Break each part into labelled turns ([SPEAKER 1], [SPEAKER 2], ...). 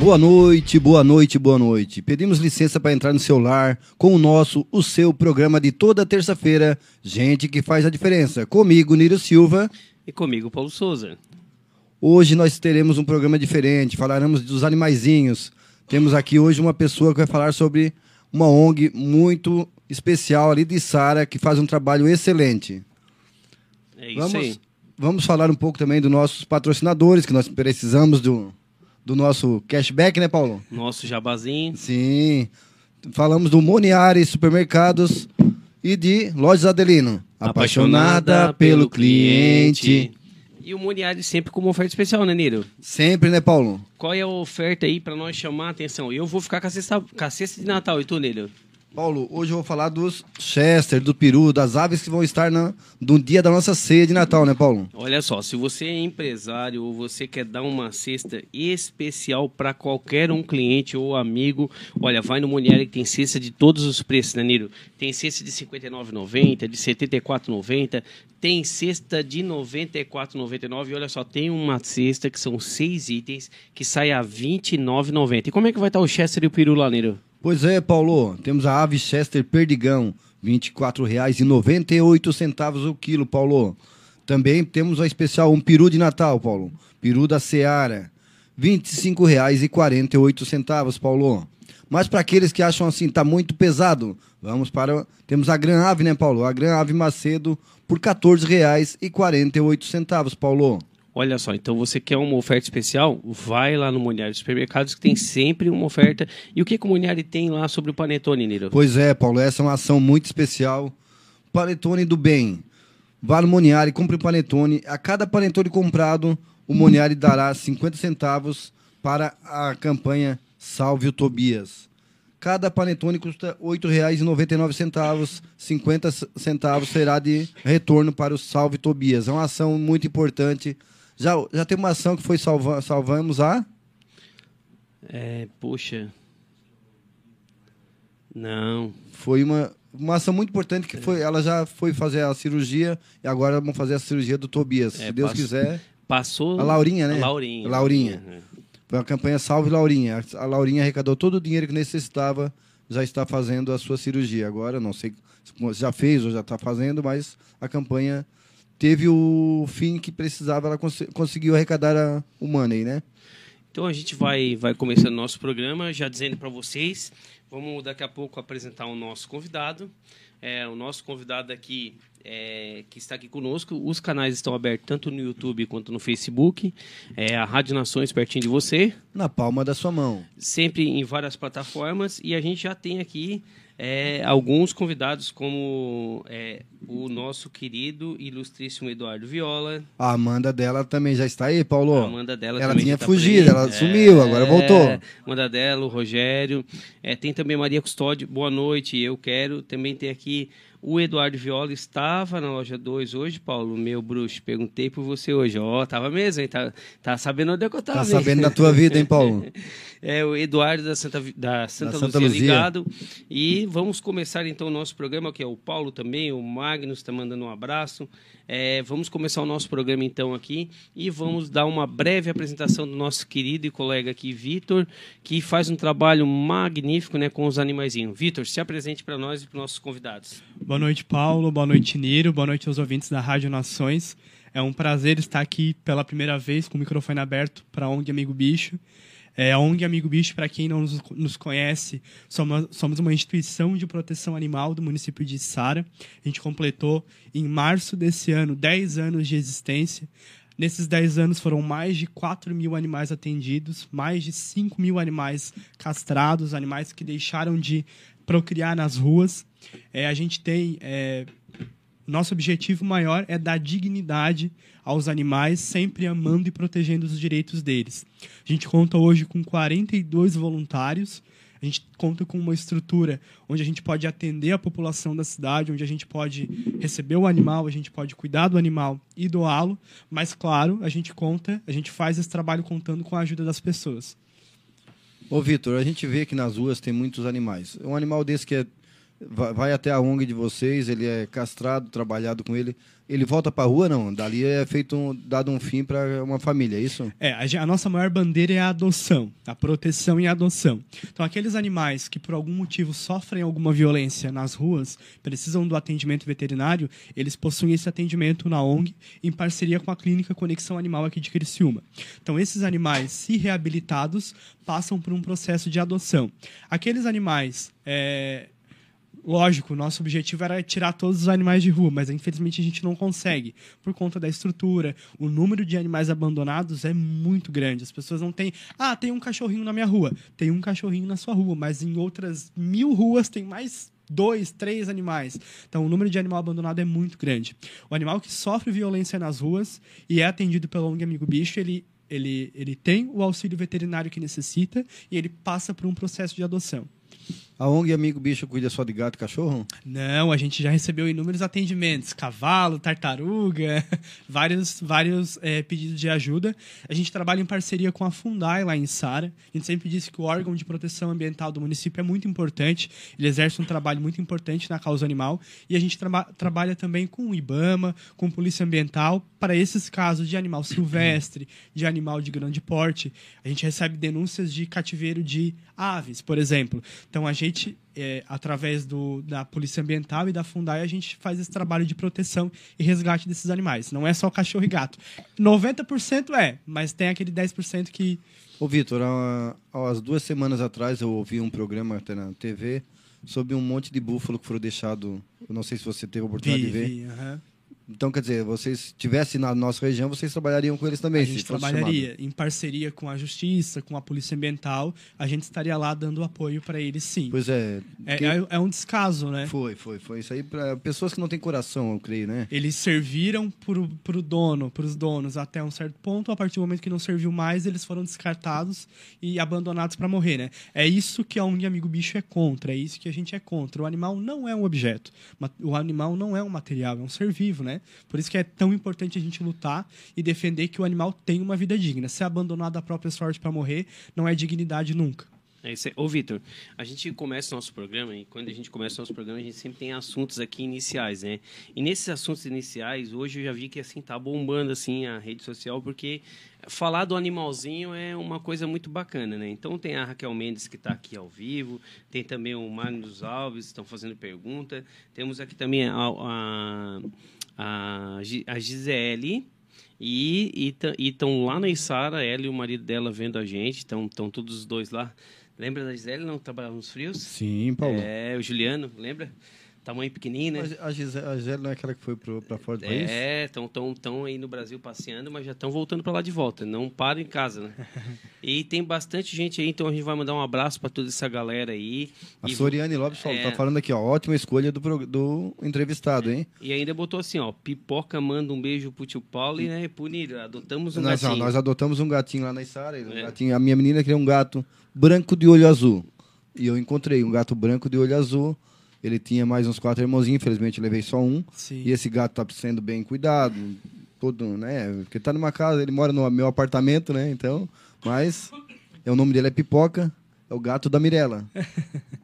[SPEAKER 1] Boa noite, boa noite, boa noite. Pedimos licença para entrar no seu lar com o nosso, o seu programa de toda terça-feira, Gente que faz a diferença. Comigo, Niro Silva.
[SPEAKER 2] E comigo, Paulo Souza.
[SPEAKER 1] Hoje nós teremos um programa diferente, falaremos dos animaizinhos. Temos aqui hoje uma pessoa que vai falar sobre uma ONG muito especial ali de Sara, que faz um trabalho excelente.
[SPEAKER 2] É isso
[SPEAKER 1] Vamos,
[SPEAKER 2] aí.
[SPEAKER 1] vamos falar um pouco também dos nossos patrocinadores, que nós precisamos do, do nosso cashback, né, Paulo?
[SPEAKER 2] Nosso jabazinho.
[SPEAKER 1] Sim. Falamos do Moniari Supermercados e de Lojas Adelino. Apaixonada pelo cliente.
[SPEAKER 2] E o Moniari sempre com uma oferta especial, né, Niro?
[SPEAKER 1] Sempre, né, Paulo?
[SPEAKER 2] Qual é a oferta aí pra nós chamar a atenção? Eu vou ficar com a cesta, com a cesta de Natal. E tu, Niro?
[SPEAKER 1] Paulo, hoje eu vou falar dos Chester, do peru, das aves que vão estar na, no dia da nossa ceia de Natal, né, Paulo?
[SPEAKER 2] Olha só, se você é empresário ou você quer dar uma cesta especial para qualquer um cliente ou amigo, olha, vai no Monieri que tem cesta de todos os preços, né, Niro? Tem cesta de R$ 59,90, de R$ 74,90, tem cesta de R$ 94,99 e olha só, tem uma cesta que são seis itens que sai a R$ 29,90. E como é que vai estar o Chester e o peru lá, Niro?
[SPEAKER 1] Pois é, Paulo. Temos a ave Chester Perdigão, R$ 24,98 o quilo, Paulo. Também temos a especial um peru de Natal, Paulo. Peru da Seara, R$ 25,48, Paulo. Mas para aqueles que acham assim, tá muito pesado, vamos para. Temos a Gran Ave, né, Paulo? A Gran Ave Macedo por R$ 14,48, Paulo.
[SPEAKER 2] Olha só, então você quer uma oferta especial? Vai lá no Moniari Supermercados que tem sempre uma oferta. E o que, que o Moniari tem lá sobre o Panetone, Niro?
[SPEAKER 1] Pois é, Paulo, essa é uma ação muito especial. Panetone do bem. Vá no Moniari, compre um panetone. A cada panetone comprado, o Moniari dará 50 centavos para a campanha Salve o Tobias. Cada panetone custa R$ 8,99. 50 c- centavos será de retorno para o Salve Tobias. É uma ação muito importante. Já, já tem uma ação que foi salva, salvamos a...
[SPEAKER 2] É, poxa. Não.
[SPEAKER 1] Foi uma, uma ação muito importante que foi, ela já foi fazer a cirurgia e agora vamos fazer a cirurgia do Tobias.
[SPEAKER 2] É,
[SPEAKER 1] Se Deus
[SPEAKER 2] passo-
[SPEAKER 1] quiser.
[SPEAKER 2] Passou.
[SPEAKER 1] A Laurinha, né?
[SPEAKER 2] A Laurinha.
[SPEAKER 1] Laurinha.
[SPEAKER 2] É.
[SPEAKER 1] Foi uma campanha Salve Laurinha. A Laurinha arrecadou todo o dinheiro que necessitava, já está fazendo a sua cirurgia. Agora, não sei se já fez ou já está fazendo, mas a campanha teve o fim que precisava, ela cons- conseguiu arrecadar a, o money, né?
[SPEAKER 2] Então a gente vai, vai começando nosso programa, já dizendo para vocês. Vamos daqui a pouco apresentar o nosso convidado. É, o nosso convidado aqui, é, que está aqui conosco, os canais estão abertos tanto no YouTube quanto no Facebook. É a Rádio Nações pertinho de você,
[SPEAKER 1] Na palma da sua mão.
[SPEAKER 2] sempre em várias plataformas. E a gente já tem aqui é, alguns convidados, como é, o nosso querido ilustríssimo Eduardo Viola.
[SPEAKER 1] A Amanda dela também já está aí, Paulo.
[SPEAKER 2] A Amanda dela
[SPEAKER 1] ela tinha
[SPEAKER 2] tá
[SPEAKER 1] fugido, ela sumiu, agora voltou.
[SPEAKER 2] Amanda dela, o Rogério. É, tem também Maria Custódio, boa noite, eu quero. Também tem aqui o Eduardo Viola, estava na loja 2 hoje, Paulo, meu bruxo. Perguntei por você hoje. Ó, tava mesmo, hein? Tá, tá sabendo onde é que eu tava.
[SPEAKER 1] Tá
[SPEAKER 2] hein?
[SPEAKER 1] sabendo da tua vida, hein, Paulo?
[SPEAKER 2] É o Eduardo da Santa, da Santa,
[SPEAKER 1] Da Santa
[SPEAKER 2] Luzia,
[SPEAKER 1] Luzia.
[SPEAKER 2] ligado. E vamos começar então o nosso programa, que é o Paulo também, o Magnus está mandando um abraço. É, vamos começar o nosso programa então aqui e vamos dar uma breve apresentação do nosso querido e colega aqui, Vitor, que faz um trabalho magnífico né, com os animaizinhos. Vitor, se apresente para nós e para os nossos convidados.
[SPEAKER 3] Boa noite, Paulo. Boa noite, Niro. Boa noite aos ouvintes da Rádio Nações. É um prazer estar aqui pela primeira vez com o microfone aberto para a ONG Amigo Bicho. É, a ONG Amigo Bicho, para quem não nos, nos conhece, somos, somos uma instituição de proteção animal do município de Sara. A gente completou em março desse ano 10 anos de existência. Nesses 10 anos foram mais de 4 mil animais atendidos, mais de 5 mil animais castrados, animais que deixaram de procriar nas ruas. É, a gente tem. é, nosso objetivo maior é dar dignidade aos animais, sempre amando e protegendo os direitos deles. A gente conta hoje com 42 voluntários. A gente conta com uma estrutura onde a gente pode atender a população da cidade, onde a gente pode receber o animal, a gente pode cuidar do animal e doá-lo. Mas, claro, a gente conta, a gente faz esse trabalho contando com a ajuda das pessoas.
[SPEAKER 1] Ô, Vitor, a gente vê que nas ruas tem muitos animais. Um animal desse que é, vai, vai até a ONG de vocês, ele é castrado, trabalhado com ele. Ele volta para a rua, não? Dali é feito um, dado um fim para uma família, é isso?
[SPEAKER 3] É, a, a nossa maior bandeira é a adoção, a proteção e a adoção. Então, aqueles animais que por algum motivo sofrem alguma violência nas ruas, precisam do atendimento veterinário, eles possuem esse atendimento na ONG em parceria com a Clínica Conexão Animal aqui de Criciúma. Então, esses animais, se reabilitados, passam por um processo de adoção. Aqueles animais é, Lógico, nosso objetivo era tirar todos os animais de rua, mas infelizmente a gente não consegue, por conta da estrutura. O número de animais abandonados é muito grande. As pessoas não têm. Ah, tem um cachorrinho na minha rua. Tem um cachorrinho na sua rua, mas em outras mil ruas tem mais dois, três animais. Então, o número de animal abandonado é muito grande. O animal que sofre violência nas ruas e é atendido pelo ONG Amigo Bicho, ele, ele, ele tem o auxílio veterinário que necessita e ele passa por um processo de adoção.
[SPEAKER 1] A ONG Amigo Bicho cuida só de gato e cachorro?
[SPEAKER 3] Não, a gente já recebeu inúmeros atendimentos, cavalo, tartaruga, vários, vários é, pedidos de ajuda. A gente trabalha em parceria com a Fundai lá em Sara. A gente sempre disse que o órgão de proteção ambiental do município é muito importante. Ele exerce um trabalho muito importante na causa animal e a gente traba- trabalha também com o IBAMA, com polícia ambiental para esses casos de animal silvestre, de animal de grande porte. A gente recebe denúncias de cativeiro de aves, por exemplo. Então a gente é, através do, da Polícia Ambiental e da Fundai, a gente faz esse trabalho de proteção e resgate desses animais. Não é só cachorro e gato. 90% é, mas tem aquele 10% que.
[SPEAKER 1] Ô, Vitor, há, há umas duas semanas atrás eu ouvi um programa até na TV sobre um monte de búfalo que foram deixados. Não sei se você teve a oportunidade
[SPEAKER 3] Vi,
[SPEAKER 1] de ver.
[SPEAKER 3] vi, aham.
[SPEAKER 1] Então, quer dizer, vocês estivessem na nossa região, vocês trabalhariam com eles também?
[SPEAKER 3] A gente trabalharia em parceria com a Justiça, com a Polícia Ambiental, a gente estaria lá dando apoio para eles sim.
[SPEAKER 1] chamado. Pois é.
[SPEAKER 3] É,
[SPEAKER 1] quem-
[SPEAKER 3] é, é um descaso, né?
[SPEAKER 1] Foi, foi, foi. Isso aí para pessoas que não têm coração, eu creio, né?
[SPEAKER 3] Eles serviram pro, pro dono, pros donos até um certo ponto, a partir do momento que não serviu mais, eles foram descartados e abandonados para morrer, né? É isso que a ONG Amigo Bicho é contra, é isso que a gente é contra. O animal não é um objeto, o animal não é um material, é um ser vivo, né? Por isso que é tão importante a gente lutar e defender que o animal tem uma vida digna. Ser abandonado à própria sorte para morrer não é dignidade nunca.
[SPEAKER 2] É isso aí. Ô, Vitor, a gente começa o nosso programa e quando a gente começa o nosso programa, a gente sempre tem assuntos aqui iniciais, né? E nesses assuntos iniciais, hoje eu já vi que assim tá bombando assim a rede social porque falar do animalzinho é uma coisa muito bacana, né? Então tem a Raquel Mendes que está aqui ao vivo, tem também o Magnus Alves, estão fazendo pergunta. Temos aqui também a, a, a, a Gisele, e estão lá na Isara, ela e o marido dela vendo a gente, estão todos os dois lá. Lembra da Gisele, não trabalhava nos frios?
[SPEAKER 1] Sim, Paulo.
[SPEAKER 2] É, o Juliano, lembra? Tamanho pequenininho, né?
[SPEAKER 1] A Gisele, não é aquela que foi para fora do país?
[SPEAKER 2] É, estão tão, tão aí no Brasil passeando, mas já estão voltando para lá de volta. Não param em casa, né? e tem bastante gente aí, então a gente vai mandar um abraço para toda essa galera aí.
[SPEAKER 1] A
[SPEAKER 2] E-
[SPEAKER 1] Soriane Lopes
[SPEAKER 2] É.
[SPEAKER 1] tá falando aqui, ó, ótima escolha do, do entrevistado, hein?
[SPEAKER 2] E ainda botou assim, ó, pipoca manda um beijo pro tio Paulo e, né, pro Niro, adotamos um
[SPEAKER 1] nós,
[SPEAKER 2] gatinho.
[SPEAKER 1] nós adotamos um gatinho lá na Isara, um
[SPEAKER 2] É.
[SPEAKER 1] gatinho, a minha menina queria um gato branco de olho azul. E eu encontrei um gato branco de olho azul. Ele tinha mais uns quatro irmãozinhos, infelizmente eu levei só um.
[SPEAKER 3] Sim.
[SPEAKER 1] E esse gato tá sendo bem cuidado, todo, né? Porque tá numa casa, ele mora no meu apartamento, né? Então, mas é, o nome dele é Pipoca, é o gato da Mirella.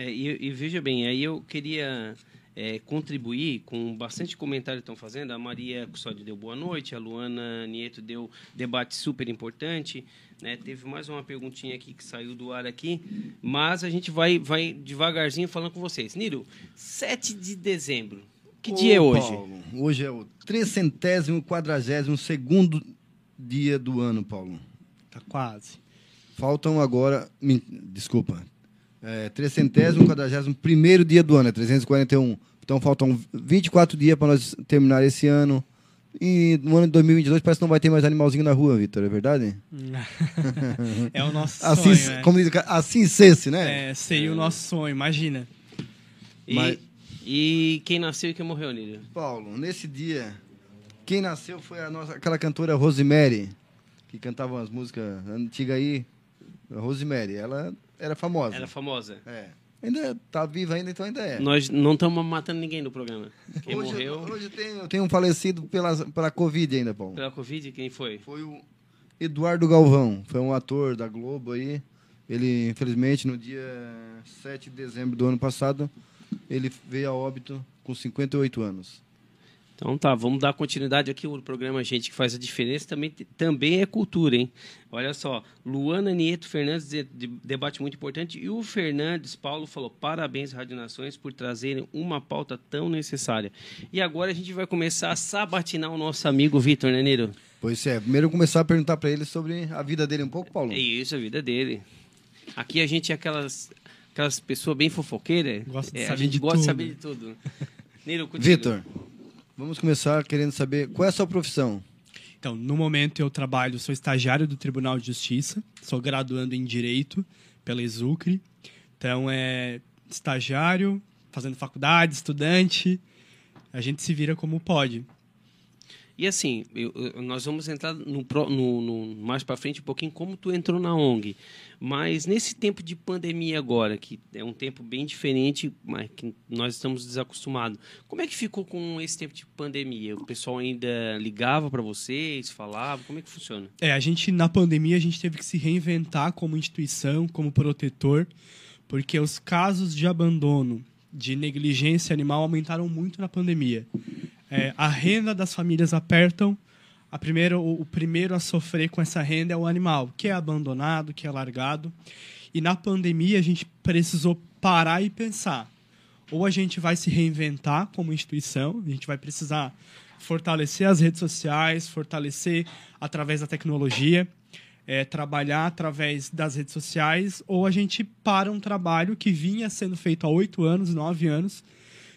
[SPEAKER 2] É, e, e veja bem, aí eu queria é, contribuir com bastante comentário que estão fazendo. A Maria Custódio deu boa noite, a Luana Nieto deu debate super importante. Né? Teve mais uma perguntinha aqui que saiu do ar aqui, mas a gente vai, vai devagarzinho falando com vocês. Niro, 7 de dezembro, que dia é
[SPEAKER 1] Ô,
[SPEAKER 2] hoje?
[SPEAKER 1] Paulo, hoje é o trecentésimo quadragésimo segundo dia do ano, Paulo.
[SPEAKER 3] Tá quase.
[SPEAKER 1] Faltam agora. Desculpa. É, trecentésimo quadragésimo primeiro dia do ano, é 341. Então faltam 24 dias para nós terminar esse ano. E no ano de 2022 parece que não vai ter mais animalzinho na rua, Vitor, é verdade?
[SPEAKER 3] É o nosso
[SPEAKER 1] Assim,
[SPEAKER 3] sonho, né?
[SPEAKER 1] como diz o cara, assim cesse, né?
[SPEAKER 3] É, seria o nosso sonho, imagina.
[SPEAKER 2] E,
[SPEAKER 1] Mas-
[SPEAKER 2] e quem nasceu e quem morreu, Niro?
[SPEAKER 1] Paulo, nesse dia, quem nasceu foi a nossa, aquela cantora Rosemary, que cantava umas músicas antigas aí. Rosemary, ela era famosa.
[SPEAKER 2] Era famosa.
[SPEAKER 1] É. Ainda tá viva ainda, então ainda é.
[SPEAKER 2] Nós não estamos matando ninguém no programa. Quem
[SPEAKER 1] hoje,
[SPEAKER 2] morreu
[SPEAKER 1] Hoje tem, tenho um falecido pela, pela Covid ainda, Paulo.
[SPEAKER 2] pela Covid, quem foi?
[SPEAKER 1] Foi o Eduardo Galvão, foi um ator da Globo aí. Ele, infelizmente, no dia 7 de dezembro do ano passado, ele veio a óbito com 58 anos.
[SPEAKER 2] Então tá, vamos dar continuidade aqui ao programa Gente que faz a diferença também, também é cultura, hein? Olha só, Luana Nieto Fernandes, de, de- debate muito importante, e o Fernandes Paulo falou, parabéns Rádio Nações por trazerem uma pauta tão necessária. E agora a gente vai começar a sabatinar o nosso amigo Vitor, né, Niro?
[SPEAKER 1] Pois é, primeiro eu começar a perguntar para ele sobre a vida dele um pouco, Paulo.
[SPEAKER 2] É isso, a vida dele. Aqui a gente é aquelas, aquelas pessoas bem fofoqueiras,
[SPEAKER 3] Gosta de
[SPEAKER 2] é, a
[SPEAKER 3] saber
[SPEAKER 2] gente
[SPEAKER 3] de
[SPEAKER 2] gosta de
[SPEAKER 3] tudo.
[SPEAKER 2] saber de tudo. Niro.
[SPEAKER 1] Vitor, vamos começar querendo saber qual é a sua profissão.
[SPEAKER 3] Então, no momento eu trabalho, sou estagiário do Tribunal de Justiça, sou graduando em Direito pela Exucre. Então, é estagiário, fazendo faculdade, estudante. A gente se vira como pode.
[SPEAKER 2] E assim, eu- nós vamos entrar no, no- no- mais para frente um pouquinho como tu entrou na ONG. Mas nesse tempo de pandemia agora, que é um tempo bem diferente, mas que nós estamos desacostumados. Como é que ficou com esse tempo de pandemia? O pessoal ainda ligava para vocês, falava? Como é que funciona?
[SPEAKER 3] É, a gente, na pandemia, a gente teve que se reinventar como instituição, como protetor, porque os casos de abandono, de negligência animal aumentaram muito na pandemia. É, a renda das famílias apertam, a primeira, o, o primeiro a sofrer com essa renda é o animal, que é abandonado, que é largado. E na pandemia, a gente precisou parar e pensar. Ou a gente vai se reinventar como instituição, a gente vai precisar fortalecer as redes sociais, fortalecer através da tecnologia, é, trabalhar através das redes sociais, ou a gente para um trabalho que vinha sendo feito há oito anos, nove anos,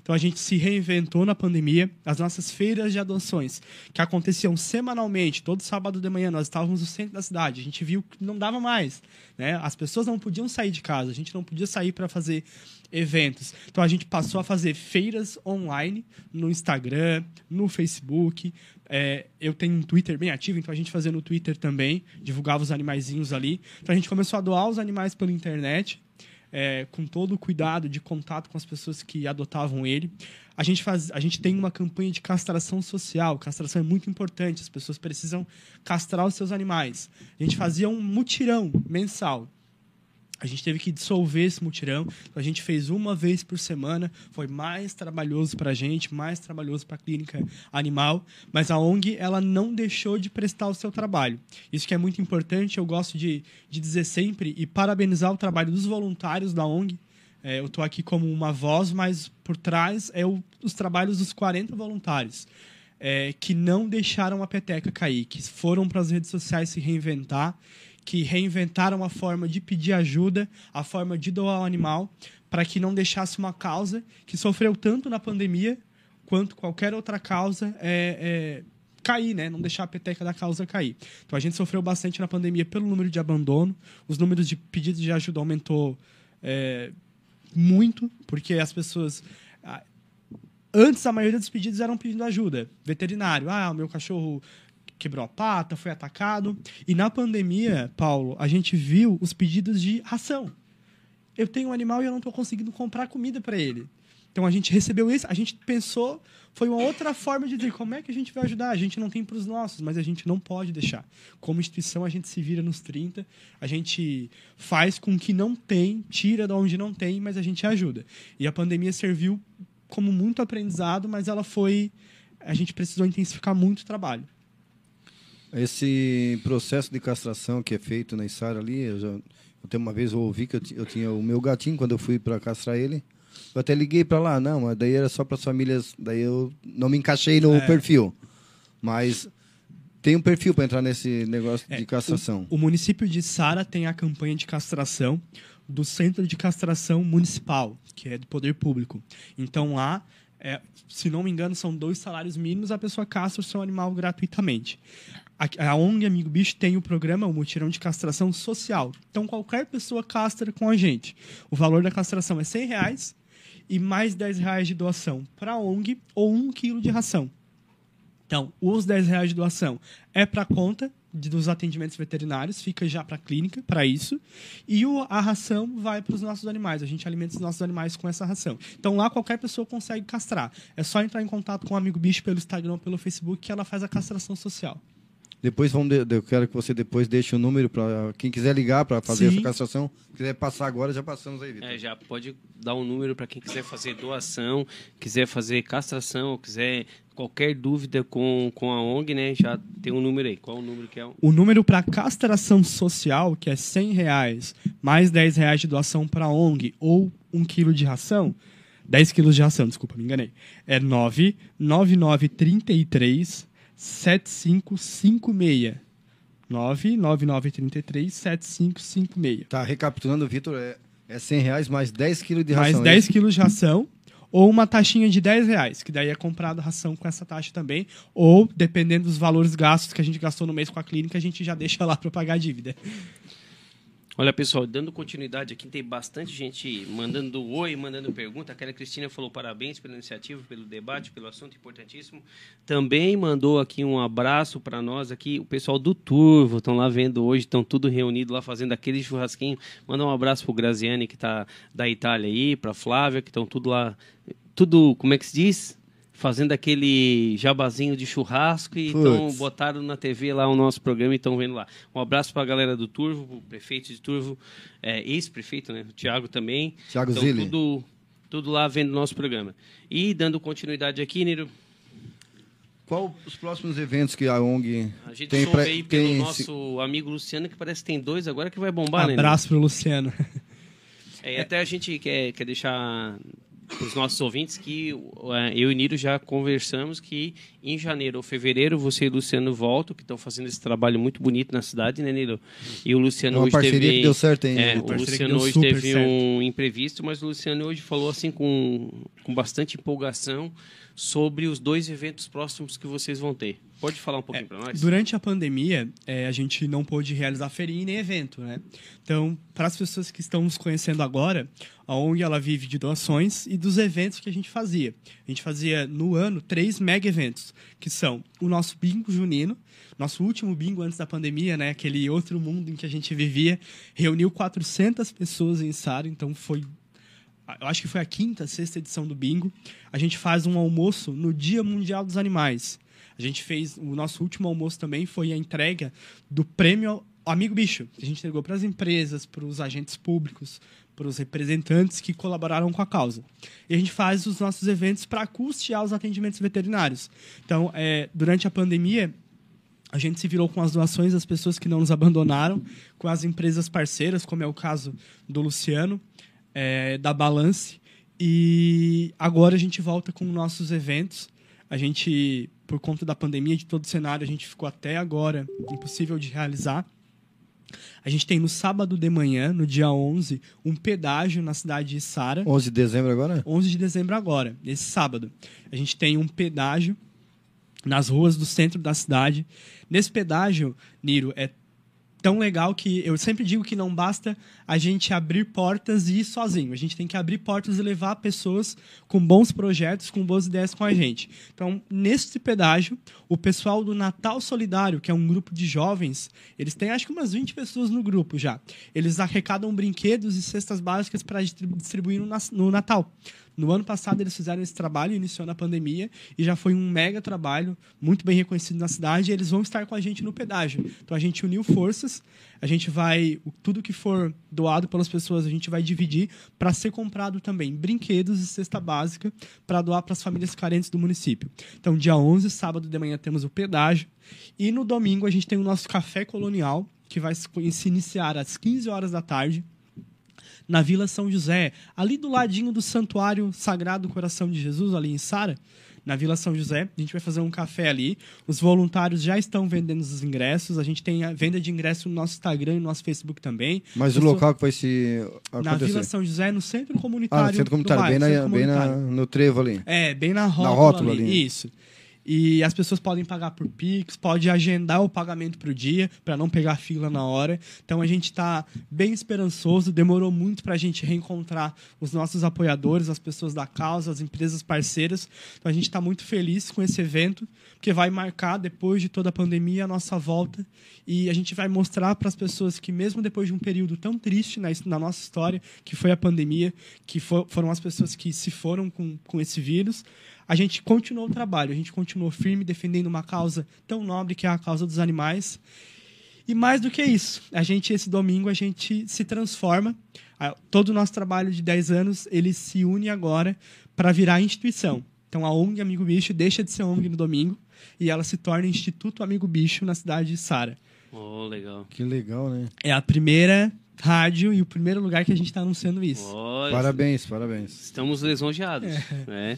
[SPEAKER 3] Então a gente se reinventou na pandemia. As nossas feiras de adoções, que aconteciam semanalmente, todo sábado de manhã, nós estávamos no centro da cidade. A gente viu que não dava mais. Né? As pessoas não podiam sair de casa, a gente não podia sair para fazer eventos. Então a gente passou a fazer feiras online no Instagram, no Facebook. É, eu tenho um Twitter bem ativo, então a gente fazia no Twitter também, divulgava os animaizinhos ali. Então a gente começou a doar os animais pela internet. É, com todo o cuidado de contato com as pessoas que adotavam ele. A gente, faz, a gente tem uma campanha de castração social. Castração é muito importante, as pessoas precisam castrar os seus animais. A gente fazia um mutirão mensal. A gente teve que dissolver esse mutirão. A gente fez uma vez por semana. Foi mais trabalhoso para a gente, mais trabalhoso para a clínica animal. Mas a ONG ela não deixou de prestar o seu trabalho. Isso que é muito importante. Eu gosto de, de dizer sempre e parabenizar o trabalho dos voluntários da ONG. É, eu estou aqui como uma voz, mas por trás é o, os trabalhos dos 40 voluntários. É, que não deixaram a peteca cair, que foram para as redes sociais se reinventar que reinventaram a forma de pedir ajuda, a forma de doar o animal, para que não deixasse uma causa que sofreu tanto na pandemia quanto qualquer outra causa é, é, cair, né? Não deixar a peteca da causa cair. Então a gente sofreu bastante na pandemia pelo número de abandono, os números de pedidos de ajuda aumentou é, muito, porque as pessoas antes a maioria dos pedidos eram pedindo ajuda. Veterinário, ah, o meu cachorro quebrou a pata, foi atacado. E na pandemia, Paulo, a gente viu os pedidos de ração. Eu tenho um animal e eu não estou conseguindo comprar comida para ele. Então a gente recebeu isso, a gente pensou, foi uma outra forma de dizer como é que a gente vai ajudar. A gente não tem para os nossos, mas a gente não pode deixar. Como instituição, a gente se vira nos 30, a gente faz com que não tem, tira de onde não tem, mas a gente ajuda. E a pandemia serviu como muito aprendizado, mas ela foi. A gente precisou intensificar muito o trabalho.
[SPEAKER 1] Esse processo de castração que é feito na Isara ali, eu, já, eu tenho uma vez eu ouvi que eu, eu tinha o meu gatinho quando eu fui para castrar ele. Eu até liguei para lá, não, mas daí era só para as famílias, daí eu não me encaixei no é. perfil. Mas tem um perfil para entrar nesse negócio é, de castração.
[SPEAKER 3] O, o, município de Sara tem a campanha de castração do Centro de Castração Municipal, que é do poder público. Então lá é, se não me engano, são dois salários mínimos, a pessoa castra o seu animal gratuitamente. A, a ONG Amigo Bicho tem o programa, o mutirão de castração social. Então, qualquer pessoa castra com a gente. O valor da castração é 100 reais e mais 10 reais de doação para a ONG ou 1 quilo de ração. Então, os 10 reais de doação é para conta de, dos atendimentos veterinários, fica já para a clínica, para isso. E o, a ração vai para os nossos animais. A gente alimenta os nossos animais com essa ração. Então lá qualquer pessoa consegue castrar. É só entrar em contato com o amigo bicho pelo Instagram, pelo Facebook, que ela faz a castração social.
[SPEAKER 1] Depois vamos de, eu quero que você depois deixe o um número para quem quiser ligar para fazer Sim. essa castração. quiser passar agora, já passamos aí, Vitor.
[SPEAKER 2] É, já pode dar um número para quem quiser fazer doação, quiser fazer castração, quiser qualquer dúvida com, com a ONG, né? Já tem um número aí. Qual o número que é?
[SPEAKER 3] O número para castração social, que é 100 reais, mais 10 reais de doação para a ONG ou um quilo de ração, 10 quilos de ração, desculpa, me enganei. É 99933 7556. 99933 7556.
[SPEAKER 1] Tá, recapitulando, Vitor, é, é 100 reais mais 10 quilos de
[SPEAKER 3] ração.
[SPEAKER 1] Mais
[SPEAKER 3] 10 é quilos de ração. Ou uma taxinha de 10 reais, que daí é comprado ração com essa taxa também. Ou, dependendo dos valores gastos que a gente gastou no mês com a clínica, a gente já deixa lá para pagar a dívida.
[SPEAKER 2] Olha, pessoal, dando continuidade aqui, tem bastante gente mandando oi, mandando pergunta. Aquela Cristina falou parabéns pela iniciativa, pelo debate, pelo assunto importantíssimo. Também mandou aqui um abraço para nós aqui, o pessoal do Turvo, estão lá vendo hoje, estão tudo reunido lá fazendo aquele churrasquinho. Manda um abraço pro Graziani, que está da Itália aí, para Flávia, que estão tudo lá, tudo, como é que se diz? Fazendo aquele jabazinho de churrasco e então botaram na TV lá o nosso programa e estão vendo lá. Um abraço para a galera do Turvo, o prefeito de Turvo, é, ex-prefeito, né? O Tiago também.
[SPEAKER 1] Tiago então, Zilli.
[SPEAKER 2] Tudo, tudo lá vendo o nosso programa. E dando continuidade aqui, Niro.
[SPEAKER 1] Qual os próximos eventos que a ONG
[SPEAKER 2] a gente
[SPEAKER 1] tem
[SPEAKER 2] para aí pelo tem nosso esse... amigo Luciano, que parece que tem dois agora que vai bombar,
[SPEAKER 3] um
[SPEAKER 2] né?
[SPEAKER 3] Abraço para o Luciano.
[SPEAKER 2] É, até a gente quer, quer deixar para os nossos ouvintes que eh, eu e Niro já conversamos que em janeiro ou fevereiro você e o Luciano voltam, que estão fazendo esse trabalho muito bonito na cidade, né, Niro? E o Luciano
[SPEAKER 1] É uma
[SPEAKER 2] hoje
[SPEAKER 1] parceria
[SPEAKER 2] teve.
[SPEAKER 1] que deu certo ainda.
[SPEAKER 2] É, o Luciano
[SPEAKER 3] deu
[SPEAKER 2] hoje teve
[SPEAKER 3] certo.
[SPEAKER 2] um imprevisto, mas o Luciano hoje falou assim com, com bastante empolgação sobre os dois eventos próximos que vocês vão ter. Pode falar um pouquinho para nós?
[SPEAKER 3] Durante a pandemia, é, a gente não pôde realizar feirinha nem evento, né? Então, para as pessoas que estão nos conhecendo agora, a ONG ela vive de doações e dos eventos que a gente fazia. A gente fazia no ano três mega eventos, que são o nosso bingo junino, nosso último bingo antes da pandemia, né? Aquele outro mundo em que a gente vivia, reuniu 400 pessoas em Sara, então foi eu acho que foi a quinta, sexta edição do bingo. A gente faz um almoço no Dia Mundial dos Animais. A gente fez o nosso último almoço também foi a entrega do prêmio Amigo Bicho. A gente entregou para as empresas, para os agentes públicos, para os representantes que colaboraram com a causa. E a gente faz os nossos eventos para custear os atendimentos veterinários. Então, é, durante a pandemia, a gente se virou com as doações das pessoas que não nos abandonaram, com as empresas parceiras, como é o caso do Luciano, é, da Balance. E agora a gente volta com nossos eventos. A gente, por conta da pandemia, de todo o cenário, a gente ficou até agora impossível de realizar. A gente tem no sábado de manhã, no dia 11, um pedágio na cidade de Sara.
[SPEAKER 1] 11 de dezembro agora?
[SPEAKER 3] 11 de dezembro agora, esse sábado. A gente tem um pedágio nas ruas do centro da cidade. Nesse pedágio, Niro, é tão legal que eu sempre digo que não basta a gente abrir portas e ir sozinho. A gente tem que abrir portas e levar pessoas com bons projetos, com boas ideias com a gente. Então, nesse pedágio, o pessoal do Natal Solidário, que é um grupo de jovens, eles têm acho que umas 20 pessoas no grupo já. Eles arrecadam brinquedos e cestas básicas para distribuir no Natal. No ano passado eles fizeram esse trabalho, iniciou na pandemia e já foi um mega trabalho, muito bem reconhecido na cidade. E eles vão estar com a gente no pedágio. Então a gente uniu forças, a gente vai tudo que for doado pelas pessoas a gente vai dividir para ser comprado também brinquedos e cesta básica para doar para as famílias carentes do município. Então dia 11, sábado de manhã temos o pedágio e no domingo a gente tem o nosso café colonial que vai se iniciar às 15 horas da tarde na Vila São José, ali do ladinho do Santuário Sagrado Coração de Jesus, ali em Sara, na Vila São José. A gente vai fazer um café ali. Os voluntários já estão vendendo os ingressos. A gente tem a venda de ingresso no nosso Instagram e no nosso Facebook também.
[SPEAKER 1] Mas o local que vai se
[SPEAKER 3] Na
[SPEAKER 1] acontecer?
[SPEAKER 3] Vila São José, no centro comunitário.
[SPEAKER 1] ah, no centro comunitário,
[SPEAKER 3] bairro,
[SPEAKER 1] bem, na, bem na-
[SPEAKER 3] comunitário.
[SPEAKER 1] no trevo ali.
[SPEAKER 3] É, bem na rótula,
[SPEAKER 1] rótula
[SPEAKER 3] ali.
[SPEAKER 1] ali.
[SPEAKER 3] Isso. E as pessoas podem pagar por Pix, pode agendar o pagamento para o dia, para não pegar fila na hora. Então a gente está bem esperançoso. Demorou muito para a gente reencontrar os nossos apoiadores, as pessoas da causa, as empresas parceiras. Então a gente está muito feliz com esse evento, porque vai marcar, depois de toda a pandemia, a nossa volta. E a gente vai mostrar para as pessoas que, mesmo depois de um período tão triste na, nossa história, que foi a pandemia, que fo- foram as pessoas que se foram com, com esse vírus, a gente continuou o trabalho, a gente continuou firme defendendo uma causa tão nobre que é a causa dos animais. E mais do que isso, a gente esse domingo a gente se transforma. Todo o nosso trabalho de 10 anos, ele se une agora para virar instituição. Então a ONG Amigo Bicho deixa de ser ONG no domingo e ela se torna Instituto Amigo Bicho na cidade de Sara.
[SPEAKER 2] Oh, legal.
[SPEAKER 1] Que legal, né?
[SPEAKER 3] É a primeira rádio e o primeiro lugar que a gente está anunciando isso.
[SPEAKER 2] Olha,
[SPEAKER 1] Parabéns, parabéns.
[SPEAKER 2] Estamos lisonjeados. Né?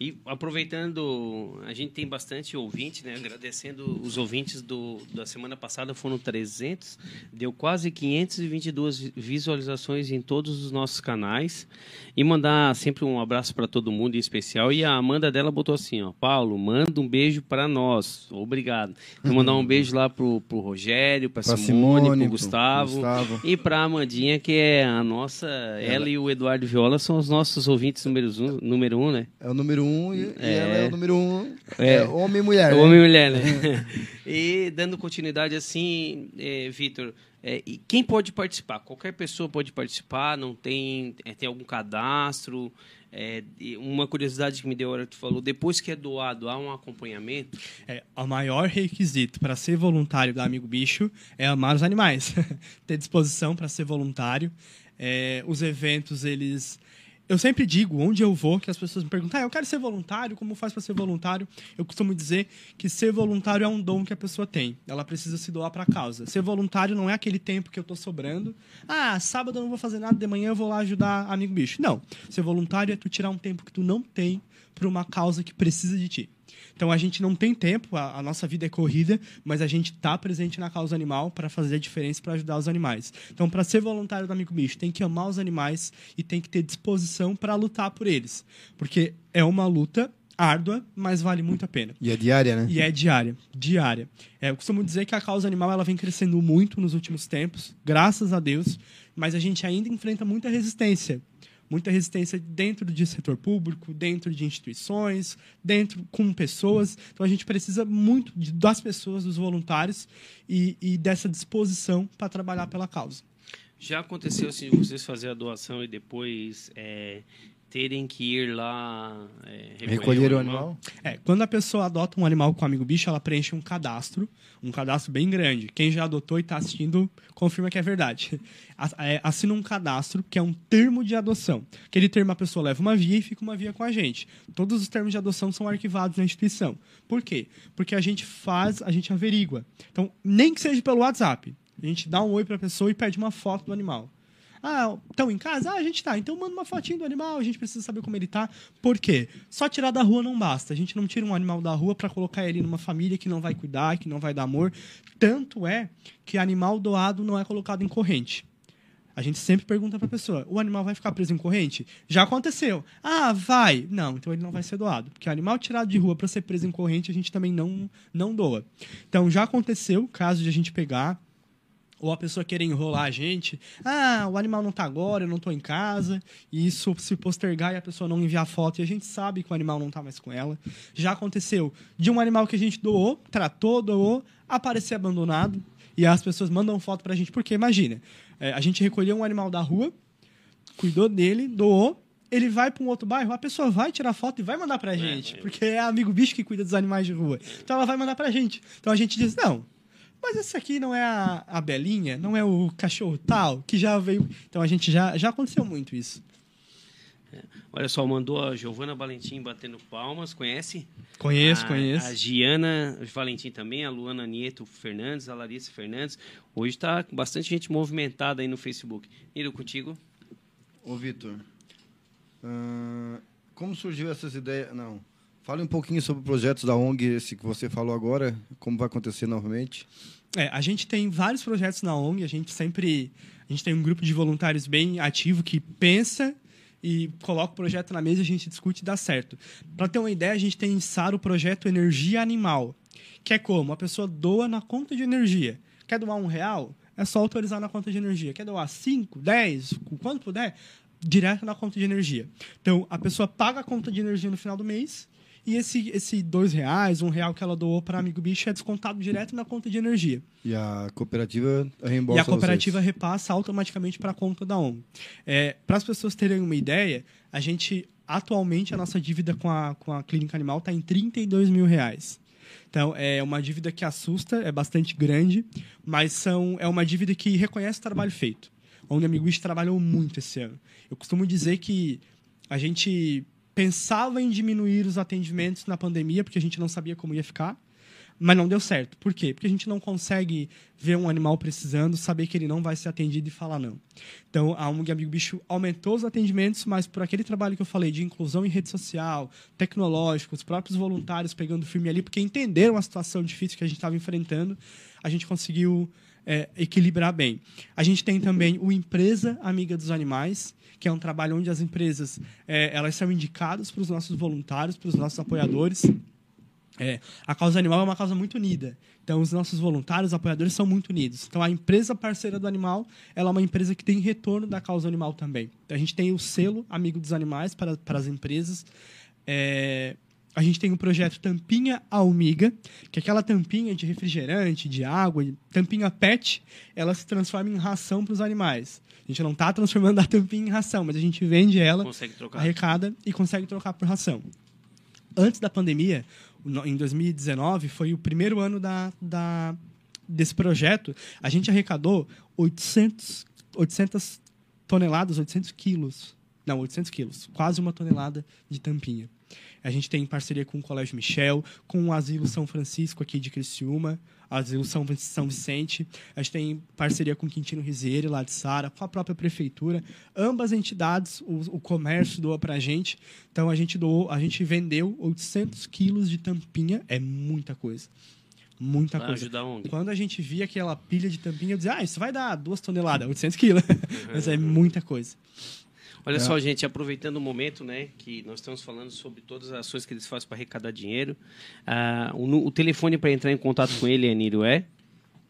[SPEAKER 2] E aproveitando, a gente tem bastante ouvinte, né? Agradecendo os ouvintes do, da semana passada, foram 300, deu quase 522 vi- visualizações em todos os nossos canais. E mandar sempre um abraço para todo mundo em especial. E a Amanda dela botou assim: ó, Paulo, manda um beijo para nós. Obrigado. Vou mandar um beijo lá pro, pro Rogério, para
[SPEAKER 1] Pra
[SPEAKER 2] Simone,
[SPEAKER 1] Simone, pro
[SPEAKER 2] Gustavo.
[SPEAKER 1] Gustavo.
[SPEAKER 2] E para Amandinha, que é a nossa. Ela e o Eduardo Viola são os nossos ouvintes números um, número um, né?
[SPEAKER 1] É o número um e, e
[SPEAKER 2] É.
[SPEAKER 1] ela é o número um.
[SPEAKER 2] É.
[SPEAKER 1] É, homem e mulher. né?
[SPEAKER 2] Homem e mulher, né? e dando continuidade assim, é, Vitor, é, e quem pode participar? Qualquer pessoa pode participar, não tem, é, tem algum cadastro? É, e uma curiosidade que me deu a hora que tu falou, depois que é doado, há um acompanhamento?
[SPEAKER 3] É, o maior requisito para ser voluntário da Amigo Bicho é amar os animais. Ter disposição para ser voluntário. É, os eventos, eles eu sempre digo, onde eu vou, que as pessoas me perguntam, ah, eu quero ser voluntário, como faz para ser voluntário? Eu costumo dizer que ser voluntário é um dom que a pessoa tem. Ela precisa se doar para a causa. Ser voluntário não é aquele tempo que eu tô sobrando. Ah, sábado eu não vou fazer nada, de manhã eu vou lá ajudar amigo bicho. Não. Ser voluntário é tu tirar um tempo que tu não tem para uma causa que precisa de ti. Então a gente não tem tempo, a, a nossa vida é corrida, mas a gente está presente na causa animal para fazer a diferença para ajudar os animais. Então, para ser voluntário do Amigo Bicho, tem que amar os animais e tem que ter disposição para lutar por eles. Porque é uma luta árdua, mas vale muito a pena.
[SPEAKER 1] E é diária, né?
[SPEAKER 3] E é diária, diária. É, eu costumo dizer que a causa animal ela vem crescendo muito nos últimos tempos, graças a Deus, mas a gente ainda enfrenta muita resistência muita resistência dentro de setor público, dentro de instituições, dentro com pessoas. Então a gente precisa muito de, das pessoas, dos voluntários e, e dessa disposição para trabalhar pela causa.
[SPEAKER 2] Já aconteceu assim, vocês fazer a doação e depois é, terem que ir lá é, recolher,
[SPEAKER 1] Recolher
[SPEAKER 2] o animal?
[SPEAKER 1] animal?
[SPEAKER 3] É, quando a pessoa adota um animal com amigo bicho, ela preenche um cadastro, um cadastro bem grande. Quem já adotou e está assistindo, confirma que é verdade. É, Assina um cadastro, que é um termo de adoção. Aquele termo a pessoa leva uma via e fica uma via com a gente. Todos os termos de adoção são arquivados na instituição. Por quê? Porque a gente faz, a gente averigua. Então, nem que seja pelo WhatsApp. A gente dá um oi para a pessoa e pede uma foto do animal. Ah, estão em casa? Ah, a gente tá. Então manda uma fotinho do animal, a gente precisa saber como ele tá. Por quê? Só tirar da rua não basta. A gente não tira um animal da rua para colocar ele numa família que não vai cuidar, que não vai dar amor. Tanto é que animal doado não é colocado em corrente. A gente sempre pergunta para a pessoa: o animal vai ficar preso em corrente? Já aconteceu. Ah, vai. Não, então ele não vai ser doado. Porque animal tirado de rua para ser preso em corrente, a gente também não, não doa. Então já aconteceu o caso de a gente pegar ou a pessoa querer enrolar a gente. Ah, o animal não tá agora, eu não tô em casa. E isso se postergar e a pessoa não enviar foto e a gente sabe que o animal não tá mais com ela. Já aconteceu de um animal que a gente doou, tratou, doou, aparecer abandonado. E as pessoas mandam foto pra gente. Porque, imagina, é, a gente recolheu um animal da rua, cuidou dele, doou. Ele vai para um outro bairro, a pessoa vai tirar foto e vai mandar pra gente. Porque é amigo bicho que cuida dos animais de rua. Então ela vai mandar pra gente. Então a gente diz: não, mas esse aqui não é a, a Belinha, não é o cachorro tal, que já veio. Então a gente já, já aconteceu muito isso.
[SPEAKER 2] Olha só, mandou a Giovana Valentim batendo palmas, conhece?
[SPEAKER 3] Conheço,
[SPEAKER 2] a,
[SPEAKER 3] conheço.
[SPEAKER 2] A Giana Valentim também, a Luana Nieto Fernandes, a Larissa Fernandes. Hoje está bastante gente movimentada aí no Facebook. Niro, contigo?
[SPEAKER 1] Ô, Vitor, ah, como surgiu essas ideias? Não. Fale um pouquinho sobre projetos da ONG, esse que você falou agora, como vai acontecer novamente.
[SPEAKER 3] É, a gente tem vários projetos na ONG, a gente sempre. A gente tem um grupo de voluntários bem ativo que pensa e coloca o projeto na mesa a gente discute e dá certo. Para ter uma ideia, a gente tem em SAR o projeto Energia Animal, que é como? A pessoa doa na conta de energia. Quer doar um real? É só autorizar na conta de energia. Quer doar 5, 10, o quanto puder, direto na conta de energia. Então, a pessoa paga a conta de energia no final do mês e esse, esse dois reais, um real que ela doou para Amigo Bicho é descontado direto na conta de energia.
[SPEAKER 1] E a cooperativa reembolsa
[SPEAKER 3] E a cooperativa
[SPEAKER 1] vocês.
[SPEAKER 3] repassa automaticamente para a conta da ONG. É, para as pessoas terem uma ideia, a gente, atualmente, a nossa dívida com a, com a clínica animal está em 32 mil reais. Então, é uma dívida que assusta, é bastante grande, mas são, é uma dívida que reconhece o trabalho feito. A ONG Amigo Bicho trabalhou muito esse ano. Eu costumo dizer que a gente pensava em diminuir os atendimentos na pandemia, porque a gente não sabia como ia ficar, mas não deu certo. Por quê? Porque a gente não consegue ver um animal precisando, saber que ele não vai ser atendido e falar não. Então, a ONG Amigo Bicho aumentou os atendimentos, mas por aquele trabalho que eu falei de inclusão em rede social, tecnológico, os próprios voluntários pegando firme ali, porque entenderam a situação difícil que a gente estava enfrentando, a gente conseguiu é, equilibrar bem. A gente tem também o Empresa Amiga dos Animais, que é um trabalho onde as empresas é, elas são indicadas para os nossos voluntários, para os nossos apoiadores. É, a causa animal é uma causa muito unida. Então, os nossos voluntários, apoiadores, são muito unidos. Então, a empresa parceira do animal, ela é uma empresa que tem retorno da causa animal também. Então, a gente tem o selo Amigo dos Animais para, para as empresas. É, a gente tem o projeto Tampinha Almiga, que é aquela tampinha de refrigerante, de água, tampinha PET, ela se transforma em ração para os animais. A gente não está transformando a tampinha em ração, mas a gente vende ela, arrecada e consegue trocar por ração. Antes da pandemia, em 2019, foi o primeiro ano da, da, desse projeto, a gente arrecadou 800, 800 toneladas, 800 quilos não, 800 quilos, quase uma tonelada de tampinha. A gente tem parceria com o Colégio Michel, com o Asilo São Francisco aqui de Criciúma, Asilo São, São Vicente. A gente tem parceria com o Quintino Rizieri, lá de Sara, com a própria prefeitura. Ambas entidades, o, o comércio doa para a gente. Então, a gente doou, a gente vendeu 800 quilos de tampinha. É muita coisa. Muita
[SPEAKER 2] Pra
[SPEAKER 3] coisa. Quando a gente via aquela pilha de tampinha, eu dizia, ah, isso vai dar duas toneladas, 800 quilos. Mas é muita coisa.
[SPEAKER 2] Olha só, gente, aproveitando o momento, né, que nós estamos falando sobre todas as ações que eles fazem para arrecadar dinheiro. ah, o, o telefone para entrar em contato com ele, Anírio, é?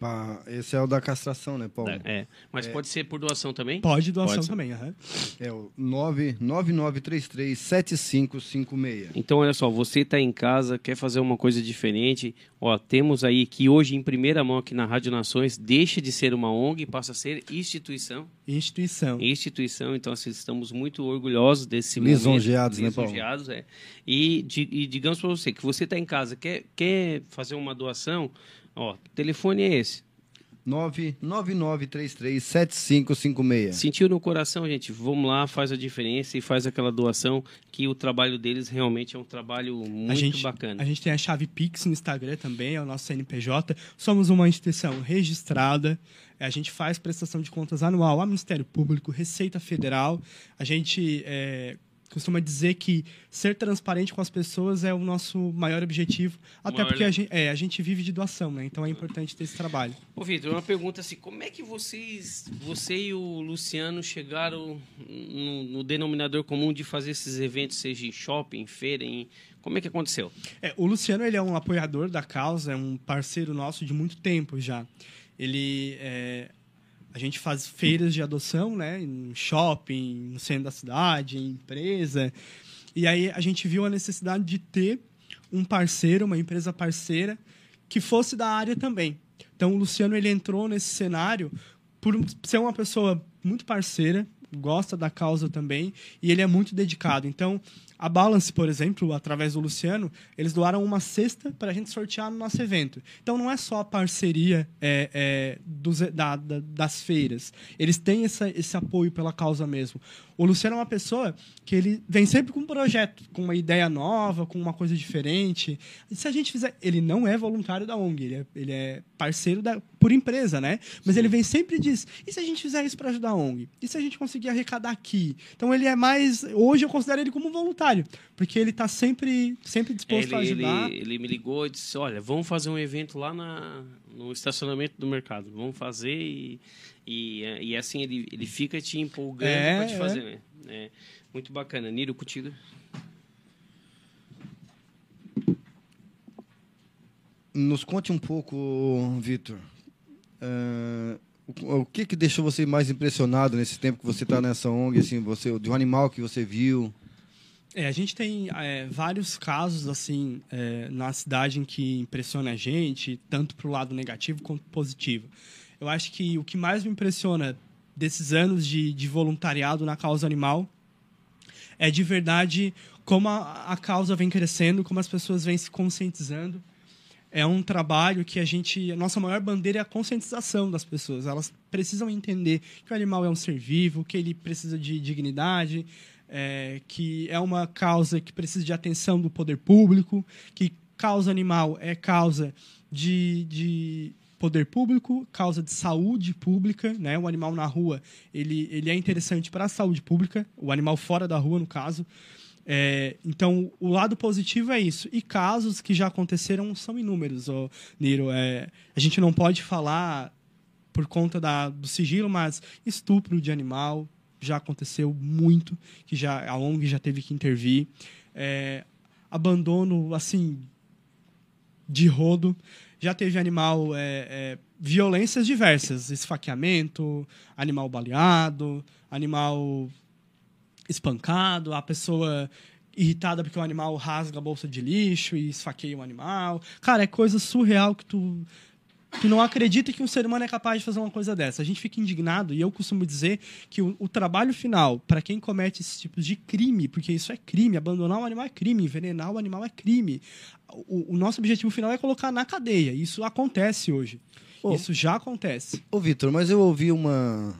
[SPEAKER 1] Pá, esse é o da castração, né, Paulo?
[SPEAKER 2] É. Mas pode ser por doação também?
[SPEAKER 3] Pode doação
[SPEAKER 2] Pode
[SPEAKER 3] também, aham.
[SPEAKER 1] É o 999337556.
[SPEAKER 2] Então, olha só, você está em casa, quer fazer uma coisa diferente, ó, temos aí que hoje, em primeira mão aqui na Rádio Nações, deixa de ser uma ONG e passa a ser instituição.
[SPEAKER 3] Instituição.
[SPEAKER 2] Instituição, então assim, estamos muito orgulhosos desse
[SPEAKER 1] Lisonjeados,
[SPEAKER 2] momento.
[SPEAKER 1] né, Paulo?
[SPEAKER 2] Lisonjeados, é. E, e digamos para você que você está em casa, quer, quer fazer uma doação, ó, o telefone é esse.
[SPEAKER 1] 999337556.
[SPEAKER 2] Sentiu no coração, gente, vamos lá, faz a diferença e faz aquela doação, que o trabalho deles realmente é um trabalho muito
[SPEAKER 3] a gente,
[SPEAKER 2] bacana.
[SPEAKER 3] A gente tem a chave Pix no Instagram também, é o nosso CNPJ. Somos uma instituição registrada. A gente faz prestação de contas anual ao Ministério Público, Receita Federal. A gente é, costuma dizer que ser transparente com as pessoas é o nosso maior objetivo. Até
[SPEAKER 2] Maior-
[SPEAKER 3] porque a gente, é, a gente vive de doação, né? Então é importante ter esse trabalho.
[SPEAKER 2] Ô, Vitor, uma pergunta assim, como é que vocês, você e o Luciano chegaram no, no denominador comum de fazer esses eventos, seja em shopping, feira, em... como é que aconteceu?
[SPEAKER 3] É, o Luciano ele é um apoiador da causa, é um parceiro nosso de muito tempo já. Ele é, a gente faz feiras de adoção, né, em shopping, no centro da cidade, em empresa. E aí a gente viu a necessidade de ter um parceiro, uma empresa parceira que fosse da área também. Então o Luciano ele entrou nesse cenário por ser uma pessoa muito parceira, gosta da causa também e ele é muito dedicado. Então a Balance, por exemplo, através do Luciano, eles doaram uma cesta para a gente sortear no nosso evento. Então não é só a parceria é, é, dos, da- da- das feiras. Eles têm essa, esse apoio pela causa mesmo. O Luciano é uma pessoa que ele vem sempre com um projeto, com uma ideia nova, com uma coisa diferente. E se a gente fizer. Ele não é voluntário da ONG, ele é, ele é parceiro da, por empresa, né? Mas ele vem sempre e diz: e se a gente fizer isso para ajudar a ONG? E se a gente conseguir arrecadar aqui? Então ele é mais. Hoje eu considero ele como um voluntário, porque ele está sempre, sempre disposto a
[SPEAKER 2] Ele,
[SPEAKER 3] ajudar.
[SPEAKER 2] ele, ele me ligou e disse, olha, vamos fazer um evento lá na, no estacionamento do mercado, vamos fazer e, e, é, e assim ele, ele fica te empolgando
[SPEAKER 3] É,
[SPEAKER 2] para te
[SPEAKER 3] é.
[SPEAKER 2] fazer, né? É, muito bacana. Niro, contigo?
[SPEAKER 1] Nos conte um pouco, Vitor. eh, o, o que que deixou você mais impressionado nesse tempo que você está nessa ONG, assim, você, de um animal que você viu?
[SPEAKER 3] É, a gente tem é, vários casos assim é, na cidade em que impressiona a gente, tanto para o lado negativo quanto positivo. Eu acho que o que mais me impressiona desses anos de, de voluntariado na causa animal é de verdade como a, a causa vem crescendo, como as pessoas vêm se conscientizando. É um trabalho que a gente. A nossa maior bandeira é a conscientização das pessoas. Elas precisam entender que o animal é um ser vivo, que ele precisa de dignidade, é, que é uma causa que precisa de atenção do poder público, que causa animal é causa de, de poder público, causa de saúde pública, né? O animal na rua ele, ele é interessante para a saúde pública, o animal fora da rua no caso. É, então, o lado positivo é isso. E casos que já aconteceram são inúmeros, ô, Niro. É, a gente não pode falar por conta da, do sigilo, mas estupro de animal já aconteceu muito, que já a ONG já teve que intervir. É, abandono, assim, de rodo. Já teve animal, é, é, violências diversas, esfaqueamento, animal baleado, animal espancado, a pessoa irritada porque o animal rasga a bolsa de lixo e esfaqueia o animal. Cara, é coisa surreal que tu tu não acredita que um ser humano é capaz de fazer uma coisa dessa. A gente fica indignado e eu costumo dizer que o, o trabalho final para quem comete esses tipos de crime, porque isso é crime, abandonar um animal é crime, envenenar o animal é crime. O, o nosso objetivo final é colocar na cadeia. Isso acontece hoje. Isso já acontece.
[SPEAKER 1] Ô, Vitor, mas eu ouvi uma,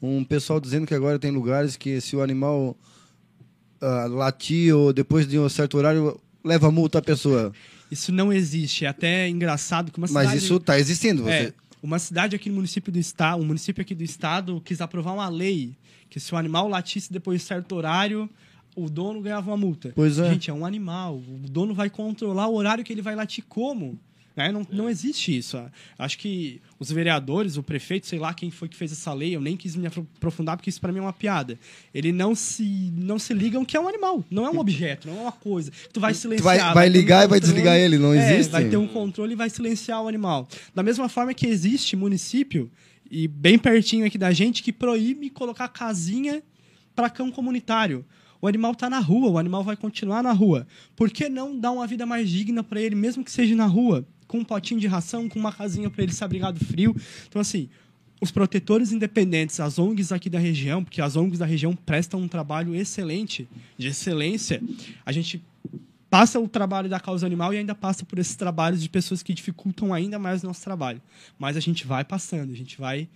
[SPEAKER 1] um pessoal dizendo que agora tem lugares que se o animal ah, latir ou depois de um certo horário, leva multa a pessoa.
[SPEAKER 3] Isso não existe. É até engraçado que uma cidade...
[SPEAKER 1] Mas isso está existindo. Você...
[SPEAKER 3] É, uma cidade aqui no município do estado, um município aqui do estado quis aprovar uma lei que se o animal latisse depois de certo horário, o dono ganhava uma multa.
[SPEAKER 1] Pois é.
[SPEAKER 3] Gente, é um animal. O dono vai controlar o horário que ele vai latir como? Né? Não, não existe isso. Acho que os vereadores, o prefeito, sei lá quem foi que fez essa lei, eu nem quis me aprofundar porque isso para mim é uma piada. Ele não se não se ligam que é um animal, não é um objeto, não é uma coisa. Tu vai silenciar.
[SPEAKER 1] Tu vai, vai,
[SPEAKER 3] ter um
[SPEAKER 1] ligar e vai desligar ele, não
[SPEAKER 3] É,
[SPEAKER 1] existe?
[SPEAKER 3] vai ter um controle e vai silenciar o animal. Da mesma forma que existe município, e bem pertinho aqui da gente, que proíbe colocar casinha para cão comunitário. O animal está na rua, o animal vai continuar na rua. Por que não dar uma vida mais digna para ele, mesmo que seja na rua? Com um potinho de ração, com uma casinha para ele se abrigar do frio. Então, assim, os protetores independentes, as ONGs aqui da região, porque as ONGs da região prestam um trabalho excelente, de excelência, a gente passa o trabalho da causa animal e ainda passa por esses trabalhos de pessoas que dificultam ainda mais o nosso trabalho. Mas a gente vai passando, a gente vai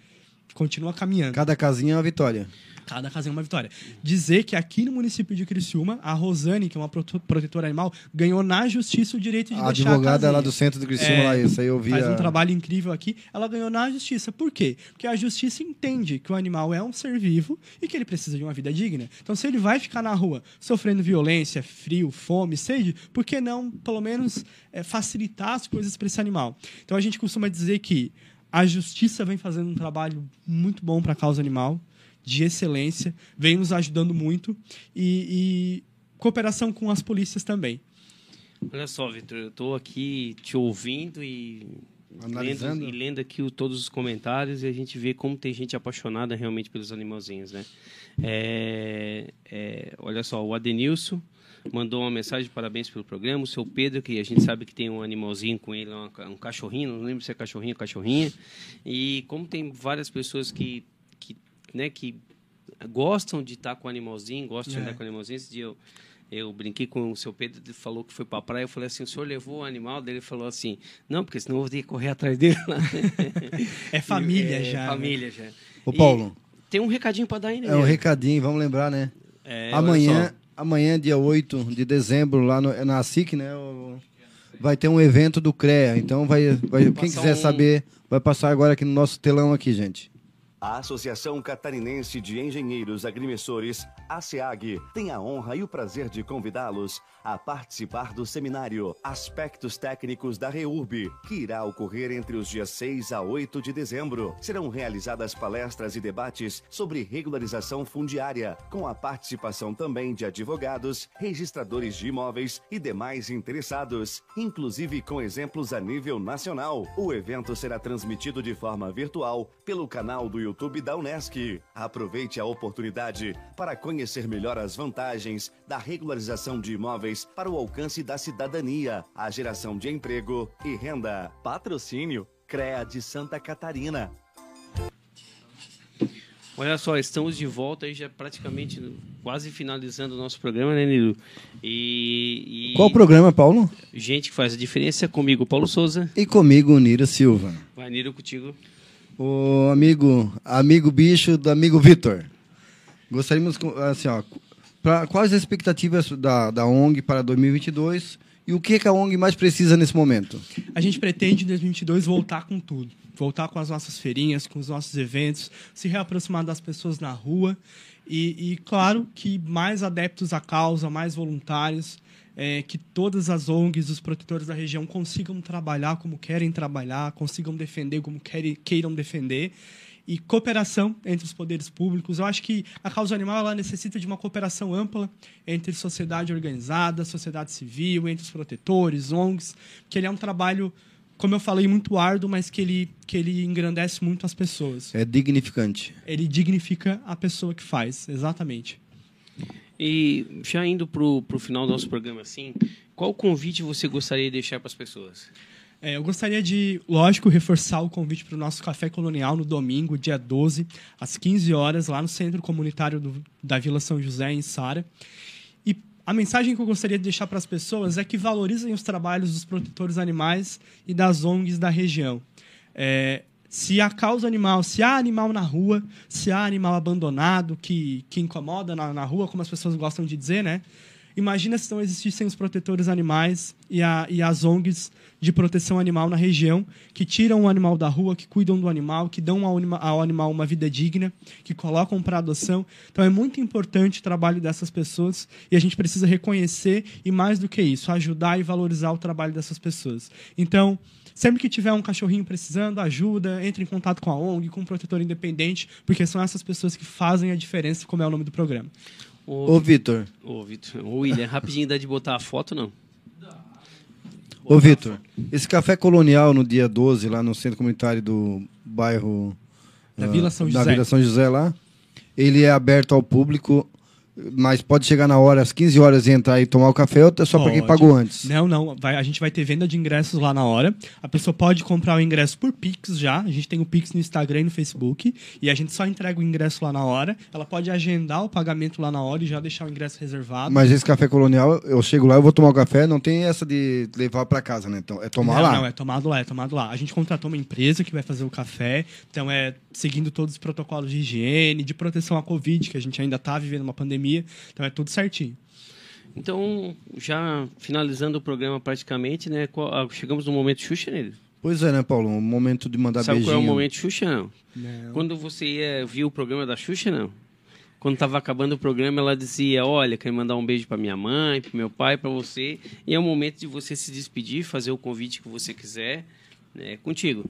[SPEAKER 3] continua caminhando.
[SPEAKER 1] Cada casinha é uma vitória.
[SPEAKER 3] Cada casinha é uma vitória. Dizer que aqui no município de Criciúma, a Rosane, que é uma protetora animal, ganhou na justiça o direito de
[SPEAKER 1] A
[SPEAKER 3] deixar
[SPEAKER 1] advogada
[SPEAKER 3] a
[SPEAKER 1] lá do centro de Criciúma,
[SPEAKER 3] É,
[SPEAKER 1] lá, isso aí eu vi.
[SPEAKER 3] Faz um trabalho incrível aqui. Ela ganhou na justiça. Por quê? Porque a justiça entende que o animal é um ser vivo e que ele precisa de uma vida digna. Então, se ele vai ficar na rua sofrendo violência, frio, fome, sede, por que não, pelo menos, é, facilitar as coisas para esse animal? Então, a gente costuma dizer que a justiça vem fazendo um trabalho muito bom para a causa animal, de excelência, vem nos ajudando muito e, e cooperação com as polícias também.
[SPEAKER 2] Olha só, Vitor, eu estou aqui te ouvindo e
[SPEAKER 1] Analisando.
[SPEAKER 2] lendo, e lendo aqui o- todos os comentários e a gente vê como tem gente apaixonada realmente pelos animalzinhos, né? É, é, olha só, o Adenilson mandou uma mensagem de parabéns pelo programa. O seu Pedro, que a gente sabe que tem um animalzinho com ele, um cachorrinho, não lembro se é cachorrinho ou cachorrinha. E como tem várias pessoas que, né, que gostam de estar com o animalzinho, gostam de
[SPEAKER 3] É.
[SPEAKER 2] andar com o animalzinho. Esse dia eu, eu brinquei com o seu Pedro, ele falou que foi para a praia. Eu falei assim: o senhor levou o animal? Daí ele falou assim: não, porque senão eu vou ter que correr atrás dele. lá."
[SPEAKER 3] É família
[SPEAKER 2] É,
[SPEAKER 3] já. né?
[SPEAKER 2] Família já.
[SPEAKER 1] Ô,
[SPEAKER 2] E
[SPEAKER 1] Paulo,
[SPEAKER 2] Tem um recadinho para dar ainda.
[SPEAKER 1] é um recadinho, vamos lembrar, né?
[SPEAKER 2] É,
[SPEAKER 1] amanhã, amanhã, dia 8 de dezembro, lá no, é na SIC, né? o- vai ter um evento do CREA. Então, vai, vai, quem quiser
[SPEAKER 2] um-
[SPEAKER 1] saber, vai passar agora aqui no nosso telão aqui, gente.
[SPEAKER 4] A Associação Catarinense de Engenheiros Agrimensores, ASEAG, tem a honra e o prazer de convidá-los a participar do seminário Aspectos Técnicos da REURB, que irá ocorrer entre os dias 6 a 8 de dezembro. Serão realizadas palestras e debates sobre regularização fundiária, com a participação também de advogados, registradores de imóveis e demais interessados, inclusive com exemplos a nível nacional. O evento será transmitido de forma virtual pelo canal do YouTube da Unesc. Aproveite a oportunidade para conhecer melhor as vantagens da regularização de imóveis para o alcance da cidadania, a geração de emprego e renda. Patrocínio CREA de Santa Catarina.
[SPEAKER 2] Olha só, estamos de volta aí já praticamente quase finalizando o nosso programa, né, Nilo? E, e
[SPEAKER 1] Qual o programa, Paulo?
[SPEAKER 2] gente que faz a diferença comigo, Paulo Souza.
[SPEAKER 1] E comigo, Nira Silva.
[SPEAKER 2] Vai, Nilo, contigo.
[SPEAKER 1] O amigo, amigo bicho do amigo Vitor. Gostaríamos, assim, ó, pra, quais as expectativas da, da ONG para 2022 e o que, que a ONG mais precisa nesse momento?
[SPEAKER 3] A gente pretende em 2022 voltar com tudo. Voltar com as nossas feirinhas, com os nossos eventos, se reaproximar das pessoas na rua. E, e, claro, que mais adeptos à causa, mais voluntários, é, que todas as ONGs, os protetores da região consigam trabalhar como querem trabalhar, consigam defender como querem, queiram defender. E cooperação entre os poderes públicos. Eu acho que a causa animal ela necessita de uma cooperação ampla entre sociedade organizada, sociedade civil, entre os protetores, ONGs, que ele é um trabalho, como eu falei, muito árduo, mas que ele, que ele engrandece muito as pessoas.
[SPEAKER 1] É dignificante.
[SPEAKER 3] Ele dignifica a pessoa que faz, exatamente.
[SPEAKER 2] E já indo pro, pro final do nosso programa, assim, qual convite você gostaria de deixar para as pessoas?
[SPEAKER 3] É, eu gostaria de, lógico, reforçar o convite para o nosso Café Colonial no domingo, dia 12, às 15 horas, lá no Centro Comunitário do- da Vila São José, em Sara. E a mensagem que eu gostaria de deixar para as pessoas é que valorizem os trabalhos dos protetores animais e das ONGs da região. É, Se a causa animal, se há animal na rua, se há animal abandonado que, que incomoda na, na rua, como as pessoas gostam de dizer, né? Imagina se não existissem os protetores animais e, a, e as ONGs de proteção animal na região, que tiram o animal da rua, que cuidam do animal, que dão ao, ao animal uma vida digna, que colocam para adoção. Então é muito importante o trabalho dessas pessoas e a gente precisa reconhecer e, mais do que isso, ajudar e valorizar o trabalho dessas pessoas. Então, Sempre que tiver um cachorrinho precisando, ajuda, entre em contato com a ONG, com um protetor independente, porque são essas pessoas que fazem a diferença, como é o nome do programa.
[SPEAKER 1] Ô, Vitor.
[SPEAKER 2] Ô, Vitor. Ô, William, rapidinho dá de botar a foto, não?
[SPEAKER 1] Ô, Vitor, esse café colonial no dia 12, lá no centro comunitário do bairro.
[SPEAKER 3] Da
[SPEAKER 1] ah,
[SPEAKER 3] Vila São
[SPEAKER 1] Da
[SPEAKER 3] José.
[SPEAKER 1] Vila São José lá. Ele é aberto ao público, mas pode chegar na hora, às 15 horas, e entrar e tomar o café, ou é só para quem pagou antes?
[SPEAKER 3] Não, não. Vai- a gente vai ter venda de ingressos lá na hora. A pessoa pode comprar o ingresso por Pix já. A gente tem o Pix no Instagram e no Facebook. E a gente só entrega o ingresso lá na hora. Ela pode agendar o pagamento lá na hora e já deixar o ingresso reservado.
[SPEAKER 1] Mas esse café colonial, eu chego lá, eu vou tomar o café, não tem essa de levar para casa, né? Então, é tomar
[SPEAKER 3] não,
[SPEAKER 1] lá.
[SPEAKER 3] Não, é tomado lá, é tomado lá. A gente contratou uma empresa que vai fazer o café, então é seguindo todos os protocolos de higiene, de proteção à Covid, que a gente ainda está vivendo uma pandemia, então é tudo certinho.
[SPEAKER 2] Então, já finalizando o programa praticamente, né? qual- ah, chegamos no momento Xuxa, né?
[SPEAKER 1] Pois é, né, Paulo? Um momento de mandar
[SPEAKER 2] Sabe
[SPEAKER 1] beijinho.
[SPEAKER 2] qual é o momento Xuxa, não?
[SPEAKER 3] Não.
[SPEAKER 2] Quando você ia ver o programa da Xuxa, não? Quando tava acabando o programa, ela dizia: Olha, quero mandar um beijo para minha mãe, para meu pai, para você. E é o momento de você se despedir, fazer o convite que você quiser. É contigo.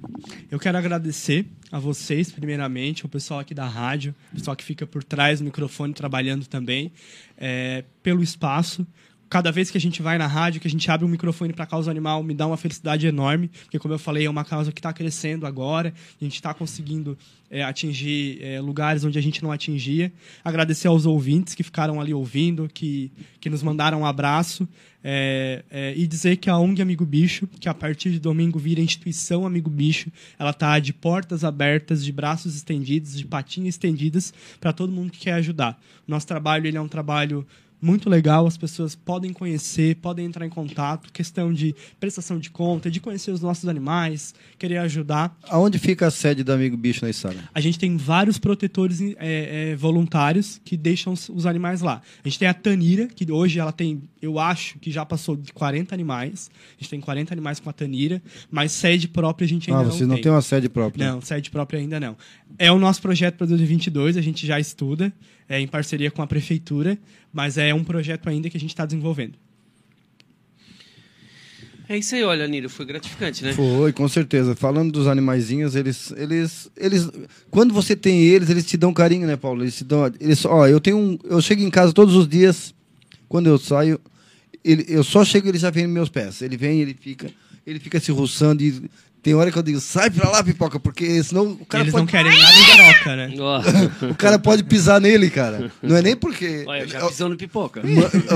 [SPEAKER 3] Eu quero agradecer a vocês, primeiramente, o pessoal aqui da rádio, o pessoal que fica por trás do microfone trabalhando também, é, pelo espaço. Cada vez que a gente vai na rádio, que a gente abre um microfone para a causa animal, me dá uma felicidade enorme, porque, como eu falei, é uma causa que está crescendo agora, a gente está conseguindo é, atingir é, lugares onde a gente não atingia. Agradecer aos ouvintes que ficaram ali ouvindo, que, que nos mandaram um abraço. É, é, e dizer que a ONG Amigo Bicho, que a partir de domingo vira instituição Amigo Bicho, ela tá de portas abertas, de braços estendidos, de patinhas estendidas para todo mundo que quer ajudar. Nosso trabalho ele é um trabalho muito legal, as pessoas podem conhecer, podem entrar em contato, questão de prestação de conta, de conhecer os nossos animais, querer ajudar.
[SPEAKER 1] Aonde fica a sede do Amigo Bicho na Içara?
[SPEAKER 3] A gente tem vários protetores é, é, voluntários que deixam os, animais lá. A gente tem a Tanira, que hoje ela tem, eu acho que já passou de 40 animais. A gente tem 40 animais com a Tanira, mas sede própria a gente ainda
[SPEAKER 1] Ah,
[SPEAKER 3] não
[SPEAKER 1] vocês não
[SPEAKER 3] tem.
[SPEAKER 1] têm uma sede própria.
[SPEAKER 3] Não, sede própria ainda não. É o nosso projeto para 2022, a gente já estuda, é, em parceria com a prefeitura, mas é um projeto ainda que a gente está desenvolvendo.
[SPEAKER 2] É isso aí, olha, Niro, foi gratificante, né?
[SPEAKER 1] Foi, com certeza. Falando dos animaizinhos, eles, eles, eles, quando você tem eles, eles te dão carinho, né, Paulo? Eles te dão, eles, ó, eu tenho um, eu chego em casa todos os dias, quando eu saio, ele, eu só chego, ele já vem nos meus pés. Ele vem, ele fica, ele fica se ruçando e tem hora que eu digo, sai pra lá, pipoca, porque senão o cara
[SPEAKER 3] Eles
[SPEAKER 1] pode,
[SPEAKER 3] não querem nada em troca, né?
[SPEAKER 1] O cara pode pisar nele, cara. Não é nem porque
[SPEAKER 2] Olha, já pisou no pipoca.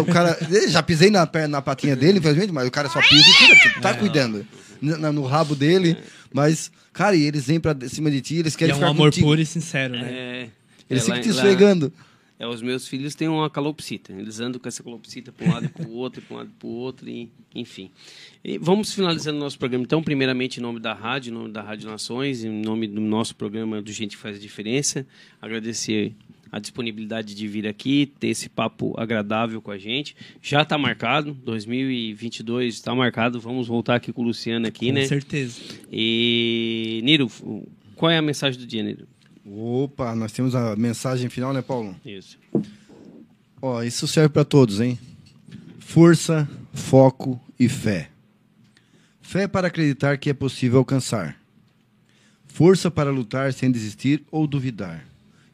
[SPEAKER 1] o cara, já pisei na perna, na patinha dele, infelizmente, mas o cara só pisa e tira, porque tá cuidando. No, no rabo dele. Mas, cara, e eles vêm pra cima de ti, eles
[SPEAKER 3] E
[SPEAKER 1] querem
[SPEAKER 3] é um
[SPEAKER 1] ficar
[SPEAKER 3] amor
[SPEAKER 1] contigo.
[SPEAKER 3] puro e sincero, né?
[SPEAKER 2] É,
[SPEAKER 1] Eles
[SPEAKER 2] é,
[SPEAKER 1] ficam
[SPEAKER 2] lá-
[SPEAKER 1] te
[SPEAKER 2] lá-
[SPEAKER 1] esfregando.
[SPEAKER 2] É, os meus filhos têm uma calopsita. Eles andam com essa calopsita para um lado e para o outro, para um lado e para o outro, e, enfim. E vamos finalizando o nosso programa. Então, primeiramente, em nome da rádio, em nome da Rádio Nações, em nome do nosso programa do Gente que Faz a Diferença, agradecer a disponibilidade de vir aqui, ter esse papo agradável com a gente. Já está marcado, 2022 está marcado. Vamos voltar aqui com o Luciano aqui,
[SPEAKER 3] Com
[SPEAKER 2] né?
[SPEAKER 3] certeza.
[SPEAKER 2] E, Niro, qual é a mensagem do dia, Niro?
[SPEAKER 1] Opa, nós temos a mensagem final, né, Paulo?
[SPEAKER 2] Isso.
[SPEAKER 1] Ó, isso serve pra todos, hein? Força, foco e fé. Fé para acreditar que é possível alcançar. Força para lutar sem desistir ou duvidar.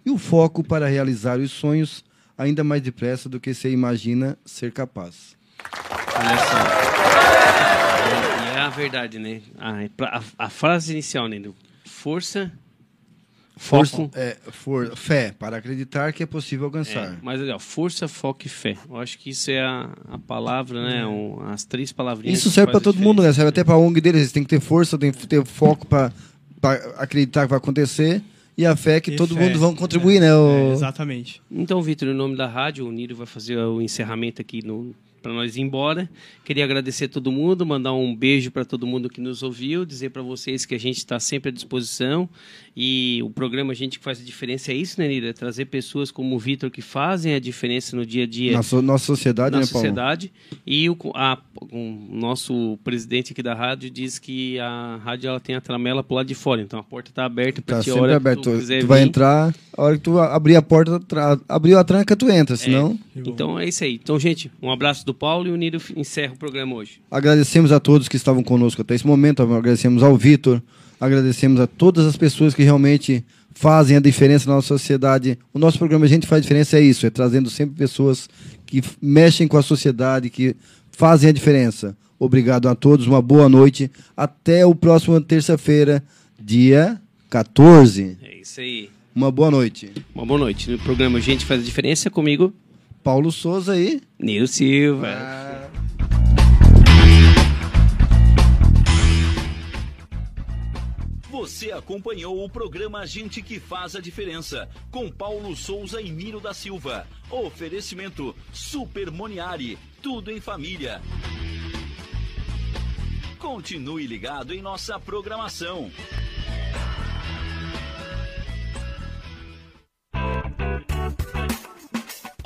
[SPEAKER 1] E o foco para realizar os sonhos ainda mais depressa do que você imagina ser capaz.
[SPEAKER 2] Olha só. E é a verdade, né? A, a, a frase inicial, né? Força,
[SPEAKER 1] Força,
[SPEAKER 2] foco.
[SPEAKER 1] é, for, fé para acreditar que é possível alcançar.
[SPEAKER 2] É, mas olha, força, foco e fé. Eu acho que isso é a, a palavra, né? Um, as três palavrinhas.
[SPEAKER 1] Isso serve para todo mundo, né? Serve até para a ONG deles. Eles têm que ter força, tem que ter foco para acreditar que vai acontecer. E a fé que
[SPEAKER 3] E
[SPEAKER 1] todo
[SPEAKER 3] fé.
[SPEAKER 1] mundo vão contribuir, né?
[SPEAKER 3] É,
[SPEAKER 1] o-
[SPEAKER 3] exatamente.
[SPEAKER 2] Então, Vitor, em nome da rádio, o Niro vai fazer o encerramento aqui no para nós ir embora. Queria agradecer a todo mundo, mandar um beijo para todo mundo que nos ouviu, dizer para vocês que a gente está sempre à disposição e o programa A Gente que Faz a Diferença é isso, né, Nira? É trazer pessoas como o Vitor que fazem a diferença no dia a dia.
[SPEAKER 1] Na so, nossa sociedade,
[SPEAKER 2] na
[SPEAKER 1] né, Paulo?
[SPEAKER 2] sociedade. E o, a, o nosso presidente aqui da rádio diz que a rádio ela tem a tramela pro lado de fora, então a porta está aberta para
[SPEAKER 1] Tá
[SPEAKER 2] ti
[SPEAKER 1] sempre
[SPEAKER 2] que tu
[SPEAKER 1] Tu,
[SPEAKER 2] quiser
[SPEAKER 1] vai
[SPEAKER 2] vir.
[SPEAKER 1] entrar, a hora que tu abrir a porta, abriu a tranca, tu entra, senão...
[SPEAKER 2] Então é isso aí. Então, gente, um abraço do Paulo e o Niro encerra o programa hoje.
[SPEAKER 1] Agradecemos a todos que estavam conosco até esse momento, agradecemos ao Vitor, agradecemos a todas as pessoas que realmente fazem a diferença na nossa sociedade. O nosso programa A Gente Faz Diferença é isso, é trazendo sempre pessoas que mexem com a sociedade, que fazem a diferença. Obrigado a todos, uma boa noite. Até o próximo terça-feira, dia 14.
[SPEAKER 2] É isso aí.
[SPEAKER 1] Uma boa noite.
[SPEAKER 2] Uma boa noite. No programa Gente Faz a Diferença comigo,
[SPEAKER 1] Paulo Souza aí.
[SPEAKER 2] Niro Silva.
[SPEAKER 5] Você acompanhou o programa Gente que Faz a Diferença, com Paulo Souza e Miro da Silva. Oferecimento Super Moniari, tudo em família. Continue ligado em nossa programação.